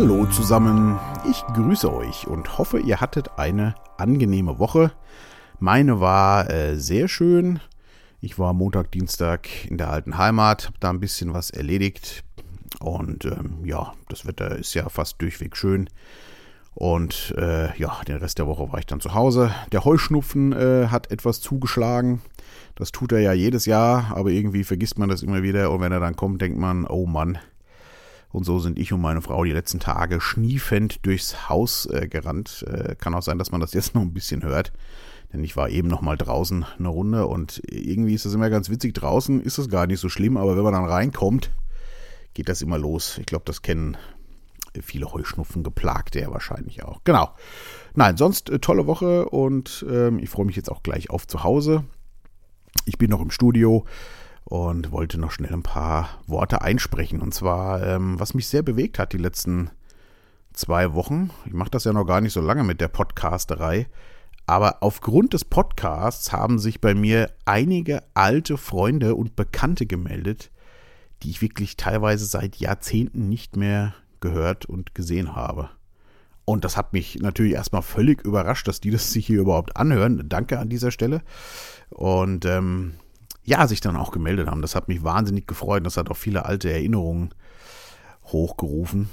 Hallo zusammen, ich grüße euch und hoffe, ihr hattet eine angenehme Woche. Meine war äh, sehr schön. Ich war Montag, Dienstag in der alten Heimat, habe da ein bisschen was erledigt. Und ähm, ja, das Wetter ist ja fast durchweg schön. Und äh, ja, den Rest der Woche war ich dann zu Hause. Der Heuschnupfen äh, hat etwas zugeschlagen. Das tut er ja jedes Jahr, aber irgendwie vergisst man das immer wieder. Und wenn er dann kommt, denkt man, oh Mann, und so sind ich und meine Frau die letzten Tage schniefend durchs Haus äh, gerannt. Äh, kann auch sein, dass man das jetzt noch ein bisschen hört. Denn ich war eben noch mal draußen eine Runde und irgendwie ist das immer ganz witzig. Draußen ist es gar nicht so schlimm, aber wenn man dann reinkommt, geht das immer los. Ich glaube, das kennen viele Heuschnupfen geplagte ja wahrscheinlich auch. Genau. Nein, sonst äh, tolle Woche und ähm, ich freue mich jetzt auch gleich auf zu Hause. Ich bin noch im Studio und wollte noch schnell ein paar Worte einsprechen. Und zwar, ähm, was mich sehr bewegt hat die letzten zwei Wochen. Ich mache das ja noch gar nicht so lange mit der Podcasterei. Aber aufgrund des Podcasts haben sich bei mir einige alte Freunde und Bekannte gemeldet, die ich wirklich teilweise seit Jahrzehnten nicht mehr gehört und gesehen habe. Und das hat mich natürlich erstmal völlig überrascht, dass die das sich hier überhaupt anhören. Danke an dieser Stelle. Und ähm, ja, sich dann auch gemeldet haben. Das hat mich wahnsinnig gefreut. Das hat auch viele alte Erinnerungen hochgerufen.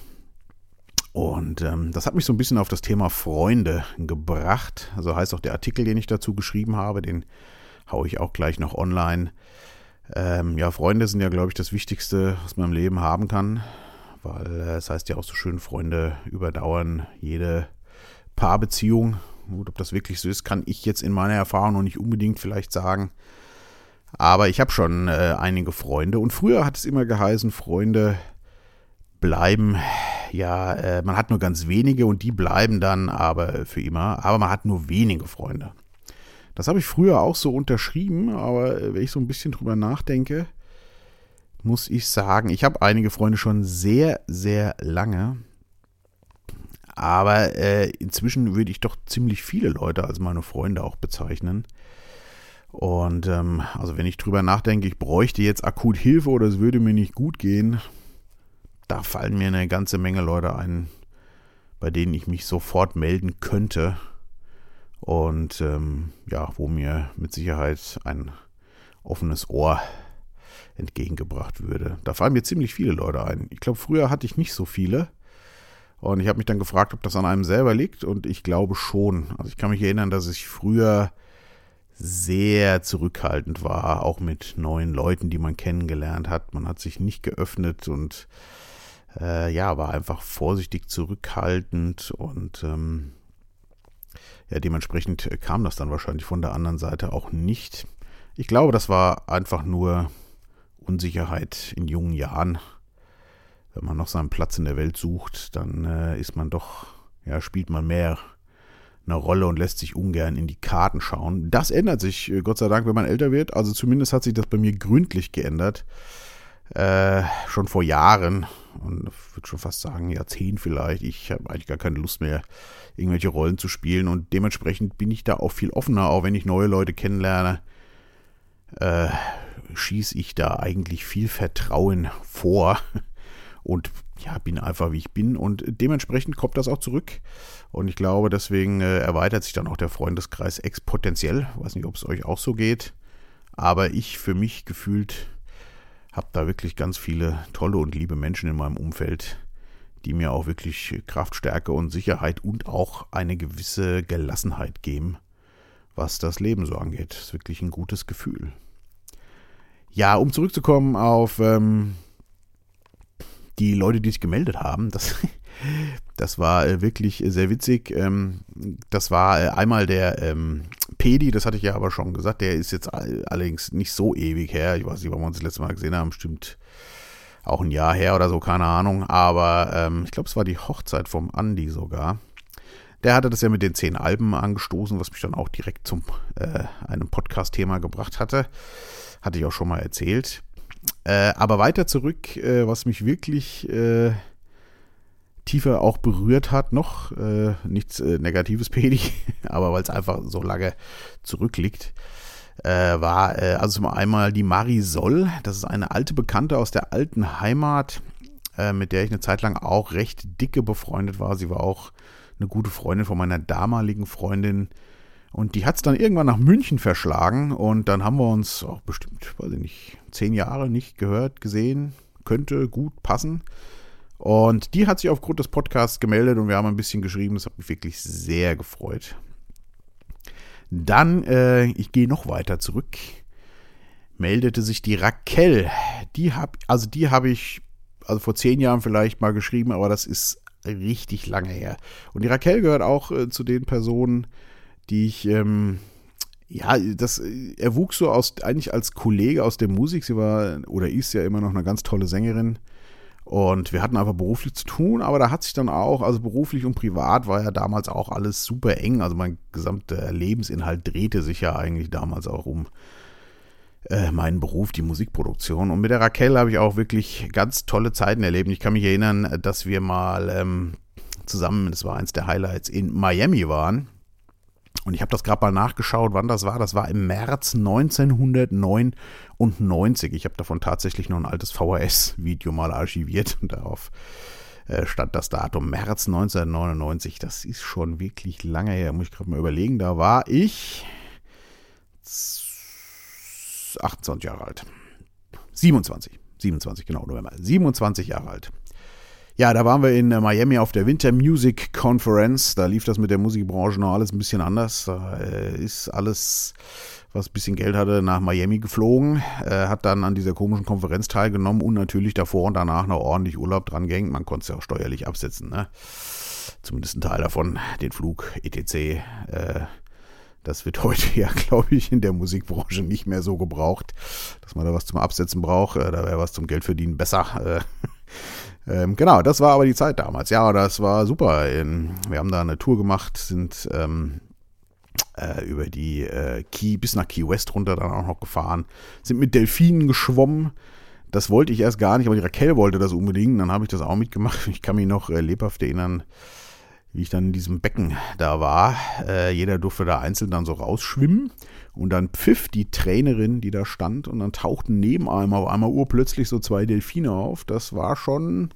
Und ähm, das hat mich so ein bisschen auf das Thema Freunde gebracht. Also heißt auch der Artikel, den ich dazu geschrieben habe, den haue ich auch gleich noch online. Ähm, ja, Freunde sind ja, glaube ich, das Wichtigste, was man im Leben haben kann. Weil äh, es heißt ja auch so schön, Freunde überdauern jede Paarbeziehung. Gut, ob das wirklich so ist, kann ich jetzt in meiner Erfahrung noch nicht unbedingt vielleicht sagen. Aber ich habe schon äh, einige Freunde und früher hat es immer geheißen, Freunde bleiben, ja, äh, man hat nur ganz wenige und die bleiben dann aber für immer, aber man hat nur wenige Freunde. Das habe ich früher auch so unterschrieben, aber äh, wenn ich so ein bisschen drüber nachdenke, muss ich sagen, ich habe einige Freunde schon sehr, sehr lange. Aber äh, inzwischen würde ich doch ziemlich viele Leute als meine Freunde auch bezeichnen. Und ähm, also wenn ich drüber nachdenke, ich bräuchte jetzt akut Hilfe oder es würde mir nicht gut gehen, da fallen mir eine ganze Menge Leute ein, bei denen ich mich sofort melden könnte. Und ähm, ja, wo mir mit Sicherheit ein offenes Ohr entgegengebracht würde. Da fallen mir ziemlich viele Leute ein. Ich glaube, früher hatte ich nicht so viele. Und ich habe mich dann gefragt, ob das an einem selber liegt. Und ich glaube schon. Also ich kann mich erinnern, dass ich früher sehr zurückhaltend war, auch mit neuen Leuten, die man kennengelernt hat. Man hat sich nicht geöffnet und äh, ja, war einfach vorsichtig zurückhaltend und ähm, ja, dementsprechend kam das dann wahrscheinlich von der anderen Seite auch nicht. Ich glaube, das war einfach nur Unsicherheit in jungen Jahren. Wenn man noch seinen Platz in der Welt sucht, dann äh, ist man doch, ja, spielt man mehr eine Rolle und lässt sich ungern in die Karten schauen. Das ändert sich, äh, Gott sei Dank, wenn man älter wird. Also zumindest hat sich das bei mir gründlich geändert. Äh, schon vor Jahren und ich würde schon fast sagen Jahrzehnt vielleicht. Ich habe eigentlich gar keine Lust mehr, irgendwelche Rollen zu spielen und dementsprechend bin ich da auch viel offener, auch wenn ich neue Leute kennenlerne. Äh, schieße ich da eigentlich viel Vertrauen vor und ja, bin einfach wie ich bin und dementsprechend kommt das auch zurück. Und ich glaube, deswegen äh, erweitert sich dann auch der Freundeskreis exponentiell. Weiß nicht, ob es euch auch so geht. Aber ich für mich gefühlt habe da wirklich ganz viele tolle und liebe Menschen in meinem Umfeld, die mir auch wirklich Kraft, Stärke und Sicherheit und auch eine gewisse Gelassenheit geben, was das Leben so angeht. Das ist wirklich ein gutes Gefühl. Ja, um zurückzukommen auf ähm, die Leute, die sich gemeldet haben, das, das war äh, wirklich sehr witzig. Ähm, das war äh, einmal der ähm, Pedi, das hatte ich ja aber schon gesagt, der ist jetzt allerdings nicht so ewig her. Ich weiß nicht, wann wir uns das letzte Mal gesehen haben, stimmt auch ein Jahr her oder so, keine Ahnung. Aber ähm, ich glaube, es war die Hochzeit vom Andi sogar. Der hatte das ja mit den zehn Alben angestoßen, was mich dann auch direkt zum äh, einem Podcast-Thema gebracht hatte. Hatte ich auch schon mal erzählt. Äh, aber weiter zurück, äh, was mich wirklich äh, tiefer auch berührt hat, noch äh, nichts äh, Negatives, Pedi, aber weil es einfach so lange zurückliegt, äh, war also zum einmal die Marisol. Das ist eine alte Bekannte aus der alten Heimat. mit der ich eine Zeit lang auch recht dicke befreundet war. Sie war auch eine gute Freundin von meiner damaligen Freundin. Und die hat es dann irgendwann nach München verschlagen und dann haben wir uns auch bestimmt, weiß ich nicht, zehn Jahre nicht gehört, gesehen. Könnte gut passen. Und die hat sich aufgrund des Podcasts gemeldet und wir haben ein bisschen geschrieben. Das hat mich wirklich sehr gefreut. Dann, äh, ich gehe noch weiter zurück, meldete sich die Raquel. Die habe, also die habe ich, also vor zehn Jahren vielleicht mal geschrieben, aber das ist richtig lange her. Und die Raquel gehört auch äh, zu den Personen, die ich, ähm, ja, das, er wuchs so aus, eigentlich als Kollege aus der Musik. Sie war oder ist ja immer noch eine ganz tolle Sängerin. Und wir hatten einfach beruflich zu tun, aber da hat sich dann auch, also beruflich und privat war ja damals auch alles super eng. Also mein gesamter Lebensinhalt drehte sich ja eigentlich damals auch um äh, meinen Beruf, die Musikproduktion. Und mit der Raquel habe ich auch wirklich ganz tolle Zeiten erlebt. Ich kann mich erinnern, dass wir mal ähm, zusammen, das war eins der Highlights, in Miami waren. Und ich habe das gerade mal nachgeschaut, wann das war. Das war im März 1999. Ich habe davon tatsächlich noch ein altes VHS-Video mal archiviert und darauf äh, stand das Datum März 1999. Das ist schon wirklich lange her. Muss ich gerade mal überlegen. Da war ich 28 Jahre alt. 27. 27, genau, November. 27 Jahre alt. Ja, da waren wir in äh, Miami auf der Winter Music Conference. Da lief das mit der Musikbranche noch alles ein bisschen anders. Da äh, ist alles, was ein bisschen Geld hatte, nach Miami geflogen. Äh, hat dann an dieser komischen Konferenz teilgenommen und natürlich davor und danach noch ordentlich Urlaub dran gehängt. Man konnte es ja auch steuerlich absetzen, ne? Zumindest ein Teil davon, den Flug, etc. das wird heute ja, glaube ich, in der Musikbranche nicht mehr so gebraucht, dass man da was zum Absetzen braucht. da wäre was zum Geldverdienen besser. Ähm, genau, das war aber die Zeit damals. Ja, das war super. Wir haben da eine Tour gemacht, sind ähm, äh, über die äh, Key bis nach Key West runter dann auch noch gefahren, sind mit Delfinen geschwommen. Das wollte ich erst gar nicht, aber die Raquel wollte das unbedingt. Dann habe ich das auch mitgemacht. Ich kann mich noch äh, lebhaft erinnern, wie ich dann in diesem Becken da war. Äh, jeder durfte da einzeln dann so rausschwimmen. Und dann pfiff die Trainerin, die da stand, und dann tauchten neben einem auf einmal urplötzlich so zwei Delfine auf. Das war schon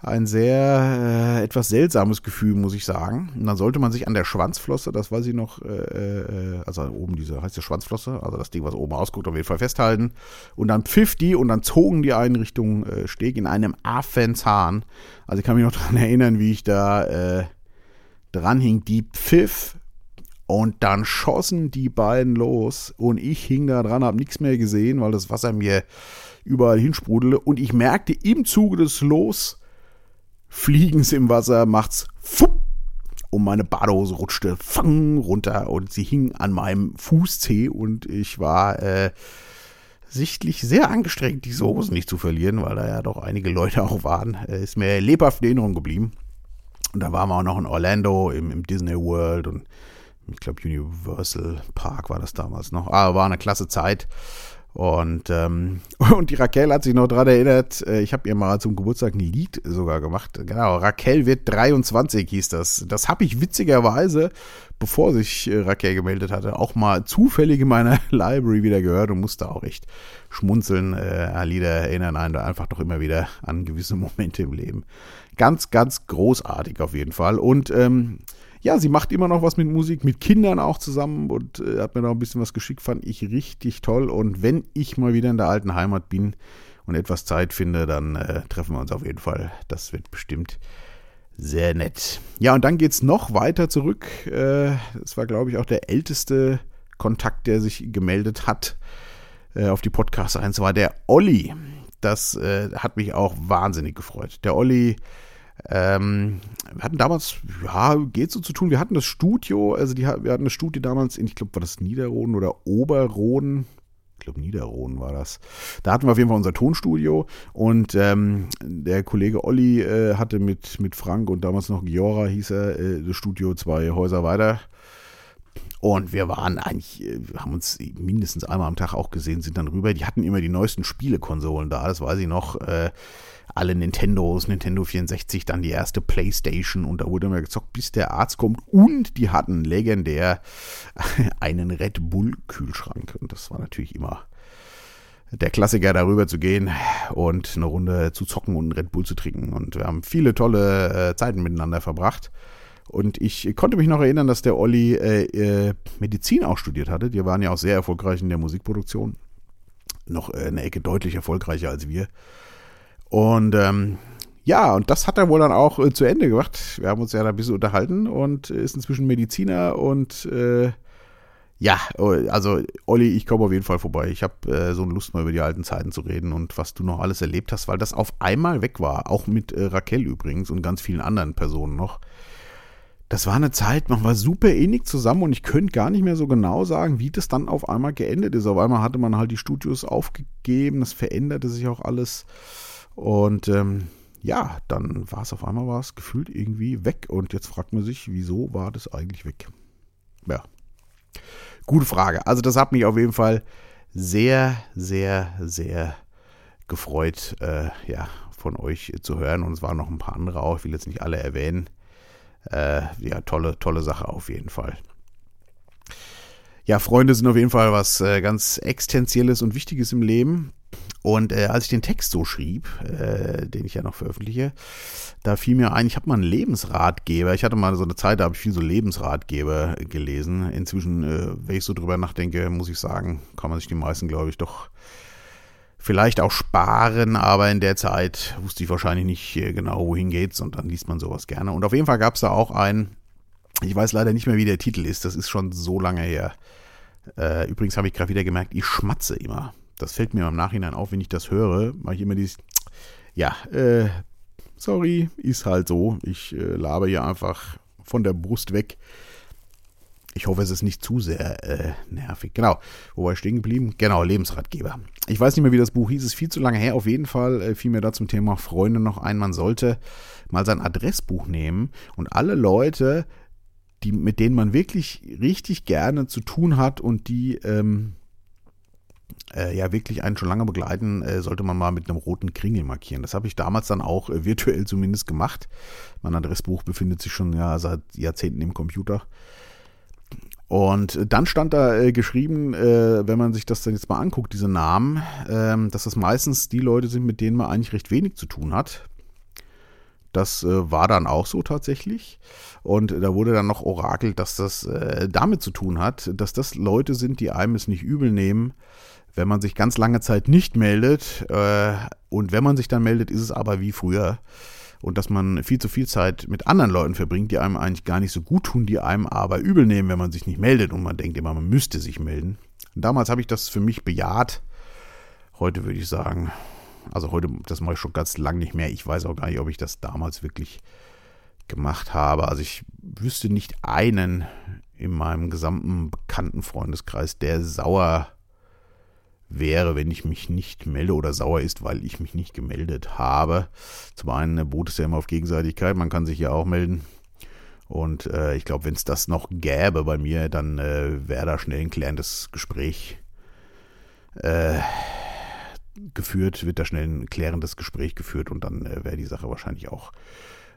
ein sehr äh, etwas seltsames Gefühl, muss ich sagen. Und dann sollte man sich an der Schwanzflosse, das weiß ich noch, äh, äh, also oben diese, heißt die Schwanzflosse, also das Ding, was oben rausguckt, auf jeden Fall festhalten. Und dann pfiff die und dann zogen die einen Richtung äh, Steg in einem Affenzahn. Also ich kann mich noch daran erinnern, wie ich da äh, dran hing. Die pfiff und dann schossen die beiden los und ich hing da dran, hab nichts mehr gesehen, weil das Wasser mir überall hinsprudelte. Und ich merkte im Zuge des Losfliegens im Wasser macht's fupp und meine Badehose rutschte fang runter und sie hing an meinem Fußzeh und ich war äh, sichtlich sehr angestrengt, diese Hose nicht zu verlieren, weil da ja doch einige Leute auch waren. Äh, ist mir lebhaft in Erinnerung geblieben. Und da waren wir auch noch in Orlando im, im Disney World und ich glaube Universal Park war das damals noch. Aber war eine klasse Zeit. Und, ähm, und die Raquel hat sich noch daran erinnert, äh, ich habe ihr mal zum Geburtstag ein Lied sogar gemacht. Genau, Raquel wird 23 hieß das. Das habe ich witzigerweise, bevor sich äh, Raquel gemeldet hatte, auch mal zufällig in meiner Library wieder gehört und musste auch echt schmunzeln. Äh, Lieder erinnern einen einfach doch immer wieder an gewisse Momente im Leben. Ganz, ganz großartig auf jeden Fall. Und ähm, ja, sie macht immer noch was mit Musik, mit Kindern auch zusammen und äh, hat mir da ein bisschen was geschickt, fand ich richtig toll. Und wenn ich mal wieder in der alten Heimat bin und etwas Zeit finde, dann äh, treffen wir uns auf jeden Fall. Das wird bestimmt sehr nett. Ja, und dann geht es noch weiter zurück. Äh, das war, glaube ich, auch der älteste Kontakt, der sich gemeldet hat äh, auf die Podcast 1, war der Olli. Das äh, hat mich auch wahnsinnig gefreut. Der Olli ähm, wir hatten damals, ja, geht so zu tun, wir hatten das Studio, also die, wir hatten das Studio damals in, ich glaube, war das Niederroden oder Oberroden? Ich glaube, Niederroden war das. Da hatten wir auf jeden Fall unser Tonstudio und ähm, der Kollege Olli äh, hatte mit, mit Frank und damals noch Giora hieß er, äh, das Studio zwei Häuser weiter. Und wir waren eigentlich, äh, haben uns mindestens einmal am Tag auch gesehen, sind dann rüber. Die hatten immer die neuesten Spielekonsolen da, das weiß ich noch. Äh, alle Nintendos, Nintendo 64, dann die erste Playstation und da wurde immer gezockt, bis der Arzt kommt. Und die hatten legendär einen Red Bull Kühlschrank und das war natürlich immer der Klassiker darüber zu gehen und eine Runde zu zocken und einen Red Bull zu trinken. Und wir haben viele tolle äh, Zeiten miteinander verbracht. Und ich konnte mich noch erinnern, dass der Olli äh, äh, Medizin auch studiert hatte. Die waren ja auch sehr erfolgreich in der Musikproduktion. Noch äh, eine Ecke deutlich erfolgreicher als wir. Und ähm, ja, und das hat er wohl dann auch äh, zu Ende gemacht. Wir haben uns ja da ein bisschen unterhalten und ist inzwischen Mediziner und äh, ja, also Olli, ich komme auf jeden Fall vorbei. Ich habe äh, so eine Lust mal über die alten Zeiten zu reden und was du noch alles erlebt hast, weil das auf einmal weg war. Auch mit äh, Raquel übrigens und ganz vielen anderen Personen noch. Das war eine Zeit, man war super ähnlich zusammen und ich könnte gar nicht mehr so genau sagen, wie das dann auf einmal geendet ist. Auf einmal hatte man halt die Studios aufgegeben, das veränderte sich auch alles. Und ähm, ja, dann war es auf einmal war gefühlt irgendwie weg. Und jetzt fragt man sich, wieso war das eigentlich weg? Ja, Gute Frage. Also das hat mich auf jeden Fall sehr, sehr, sehr gefreut, äh, ja, von euch zu hören. Und es waren noch ein paar andere auch. Ich will jetzt nicht alle erwähnen. Äh, ja, tolle, tolle Sache auf jeden Fall. Ja, Freunde sind auf jeden Fall was äh, ganz Existenzielles und Wichtiges im Leben. Und äh, als ich den Text so schrieb, äh, den ich ja noch veröffentliche, da fiel mir ein, ich habe mal einen Lebensratgeber. Ich hatte mal so eine Zeit, da habe ich viel so Lebensratgeber gelesen. Inzwischen, äh, wenn ich so drüber nachdenke, muss ich sagen, kann man sich die meisten, glaube ich, doch vielleicht auch sparen, aber in der Zeit wusste ich wahrscheinlich nicht äh, genau, wohin geht's und dann liest man sowas gerne. Und auf jeden Fall gab es da auch einen, ich weiß leider nicht mehr, wie der Titel ist, das ist schon so lange her. Äh, übrigens habe ich gerade wieder gemerkt, ich schmatze immer das fällt mir im Nachhinein auf, wenn ich das höre, mache ich immer dieses, ja, äh, sorry, ist halt so. Ich äh, labe hier einfach von der Brust weg. Ich hoffe, es ist nicht zu sehr äh, nervig. Genau, wo war ich stehen geblieben? Genau, Lebensratgeber. Ich weiß nicht mehr, wie das Buch hieß, ist viel zu lange her. Auf jeden Fall äh, fiel mir da zum Thema Freunde noch ein. Man sollte mal sein Adressbuch nehmen und alle Leute, die, mit denen man wirklich richtig gerne zu tun hat und die ähm, äh, ja wirklich einen schon lange begleiten, äh, sollte man mal mit einem roten Kringel markieren. Das habe ich damals dann auch äh, virtuell zumindest gemacht. Mein Adressbuch befindet sich schon ja seit Jahrzehnten im Computer. Und dann stand da äh, geschrieben, äh, wenn man sich das dann jetzt mal anguckt, diese Namen, ähm, dass das meistens die Leute sind, mit denen man eigentlich recht wenig zu tun hat. Das äh, war dann auch so tatsächlich. Und da wurde dann noch orakelt, dass das äh, damit zu tun hat, dass das Leute sind, die einem es nicht übel nehmen, wenn man sich ganz lange Zeit nicht meldet äh, und wenn man sich dann meldet, ist es aber wie früher. Und dass man viel zu viel Zeit mit anderen Leuten verbringt, die einem eigentlich gar nicht so gut tun, die einem aber übel nehmen, wenn man sich nicht meldet und man denkt immer, man müsste sich melden. Und damals habe ich das für mich bejaht. Heute würde ich sagen, also heute, das mache ich schon ganz lang nicht mehr. Ich weiß auch gar nicht, ob ich das damals wirklich gemacht habe. Also ich wüsste nicht einen in meinem gesamten bekannten Freundeskreis, der sauer wäre, wenn ich mich nicht melde oder sauer ist, weil ich mich nicht gemeldet habe. Zum einen beruht es ja immer auf Gegenseitigkeit, man kann sich ja auch melden. Und äh, ich glaube, wenn es das noch gäbe bei mir, dann äh, wäre da schnell ein klärendes Gespräch äh, geführt, wird da schnell ein klärendes Gespräch geführt und dann äh, wäre die Sache wahrscheinlich auch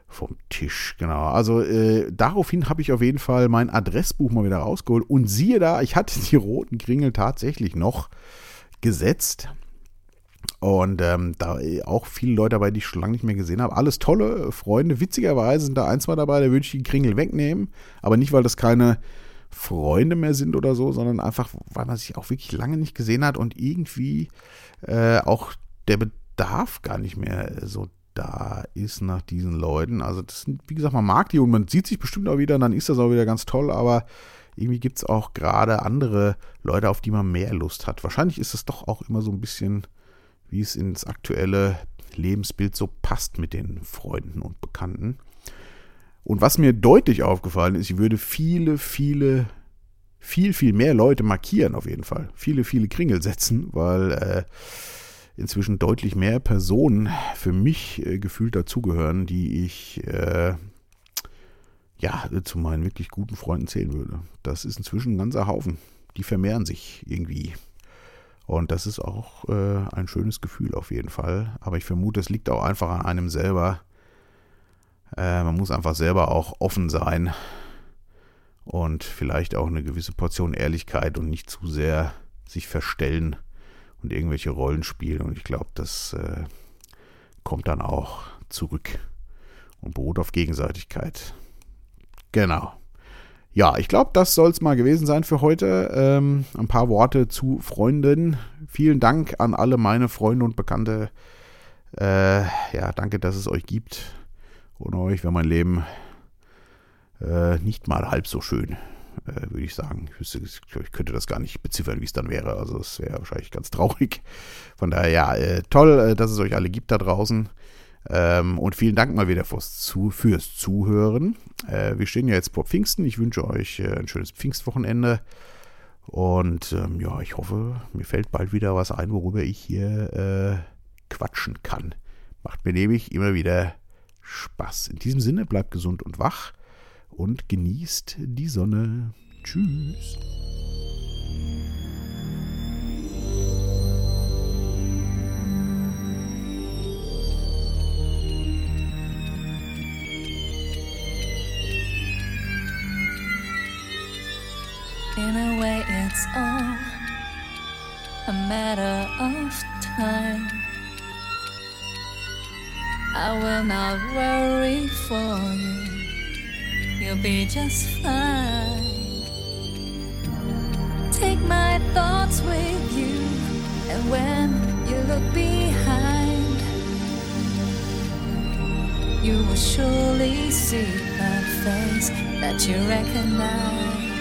vom Tisch. Genau. Also äh, daraufhin habe ich auf jeden Fall mein Adressbuch mal wieder rausgeholt und siehe da, ich hatte die roten Kringel tatsächlich noch gesetzt. Und ähm, da auch viele Leute dabei, die ich schon lange nicht mehr gesehen habe. Alles tolle Freunde. Witzigerweise sind da ein, zwei dabei, da würde ich die Kringel wegnehmen. Aber nicht, weil das keine Freunde mehr sind oder so, sondern einfach, weil man sich auch wirklich lange nicht gesehen hat und irgendwie äh, auch der Bedarf gar nicht mehr so da ist nach diesen Leuten. Also das sind, wie gesagt, man mag die und man sieht sich bestimmt auch wieder, dann ist das auch wieder ganz toll, aber irgendwie gibt es auch gerade andere Leute, auf die man mehr Lust hat. Wahrscheinlich ist es doch auch immer so ein bisschen, wie es ins aktuelle Lebensbild so passt mit den Freunden und Bekannten. Und was mir deutlich aufgefallen ist, ich würde viele, viele, viel, viel mehr Leute markieren auf jeden Fall. Viele, viele Kringel setzen, weil äh, inzwischen deutlich mehr Personen für mich äh, gefühlt dazugehören, die ich äh, ja, zu meinen wirklich guten Freunden zählen würde. Das ist inzwischen ein ganzer Haufen. Die vermehren sich irgendwie. Und das ist auch äh, ein schönes Gefühl auf jeden Fall. Aber ich vermute, es liegt auch einfach an einem selber. Äh, man muss einfach selber auch offen sein und vielleicht auch eine gewisse Portion Ehrlichkeit und nicht zu sehr sich verstellen und irgendwelche Rollen spielen. Und ich glaube, das äh, kommt dann auch zurück und beruht auf Gegenseitigkeit. Genau. Ja, ich glaube, das soll es mal gewesen sein für heute. Ähm, ein paar Worte zu Freunden. Vielen Dank an alle meine Freunde und Bekannte. Äh, ja, danke, dass es euch gibt. Ohne euch wäre mein Leben äh, nicht mal halb so schön, äh, würde ich sagen. Ich, wüsste, ich, könnte das gar nicht beziffern, wie es dann wäre. Also es wäre wahrscheinlich ganz traurig. Von daher, ja, äh, toll, äh, dass es euch alle gibt da draußen. Ähm, und vielen Dank mal wieder fürs, Zu fürs Zuhören. Äh, wir stehen ja jetzt vor Pfingsten. Ich wünsche euch äh, ein schönes Pfingstwochenende. Und ähm, ja, ich hoffe, mir fällt bald wieder was ein, worüber ich hier äh, quatschen kann. Macht mir nämlich immer wieder Spaß. In diesem Sinne, bleibt gesund und wach und genießt die Sonne. Tschüss. Take my thoughts with you, and when you look behind, you will surely see a face that you recognize.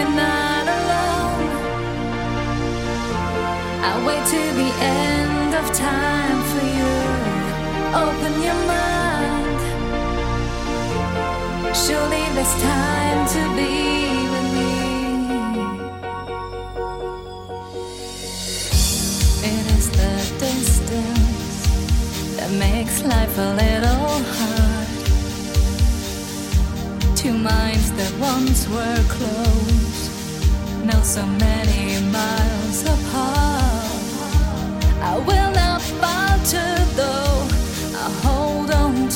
you're not alone. I wait to the end of time for you. Open your mind. Surely there's time to be with me. It is the distance that makes life a little hard. Two minds that once were close so many miles apart. I will not falter though, I hold on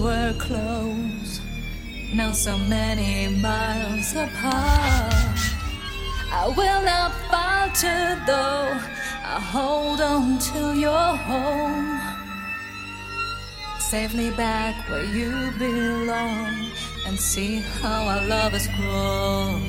were close, now so many miles apart. I will not falter though, I hold on to your home. Safely back where you belong, and see how our love has grown.